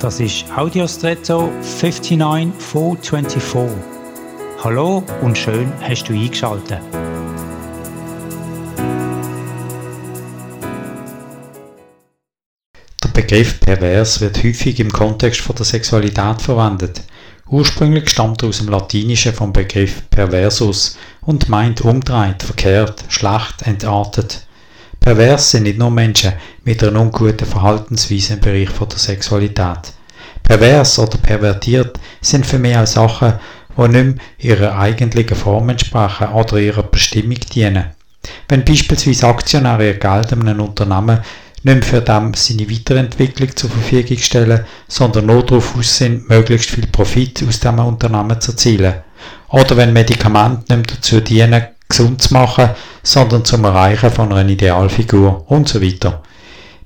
Das ist Audiostretto 59424. Hallo und schön hast du eingeschaltet. Der Begriff pervers wird häufig im Kontext von der Sexualität verwendet. Ursprünglich stammt er aus dem Latinischen vom Begriff perversus und meint umdreht, verkehrt, schlecht, entartet. Pervers sind nicht nur Menschen mit einer unguten Verhaltensweise im Bereich von der Sexualität. Pervers oder pervertiert sind für mich auch Sachen, die nicht mehr ihrer eigentlichen Form entsprechen oder ihrer Bestimmung dienen. Wenn beispielsweise Aktionäre ihr Geld einem Unternehmen nicht mehr für dem seine Weiterentwicklung zur Verfügung stellen, sondern nur darauf aus sind, möglichst viel Profit aus diesem Unternehmen zu erzielen. Oder wenn Medikamente nicht mehr dazu dienen, gesund zu machen, sondern zum Erreichen von einer Idealfigur und so weiter.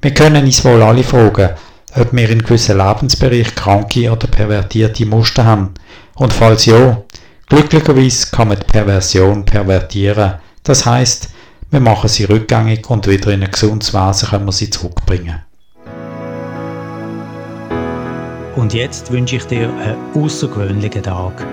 Wir können uns wohl alle fragen, ob wir in gewissen Lebensbereichen kranke oder pervertierte Muster haben. Und falls ja, glücklicherweise kann man die Perversion pervertieren. Das heißt, wir machen sie rückgängig und wieder in ein gesundes Wesen können wir sie zurückbringen. Und jetzt wünsche ich dir einen außergewöhnlichen Tag.